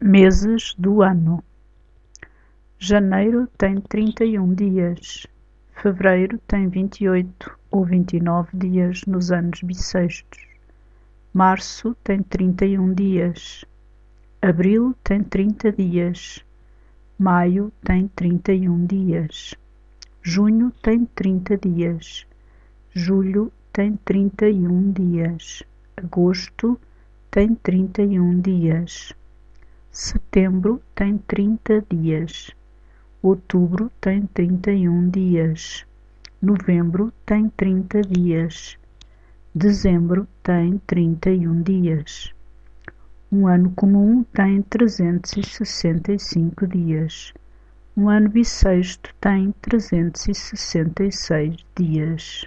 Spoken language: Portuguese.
Meses do ano: Janeiro tem trinta e um dias, fevereiro tem vinte e oito ou vinte e nove dias nos anos bissextos, março tem trinta e um dias, abril tem trinta dias, maio tem trinta e um dias, junho tem trinta dias, julho tem trinta e um dias, agosto tem trinta e um dias. Setembro tem trinta dias. Outubro tem trinta e um dias. Novembro tem trinta dias. Dezembro tem trinta e um dias. Um ano comum tem trezentos e sessenta e cinco dias. Um ano bissexto tem trezentos e sessenta e seis dias.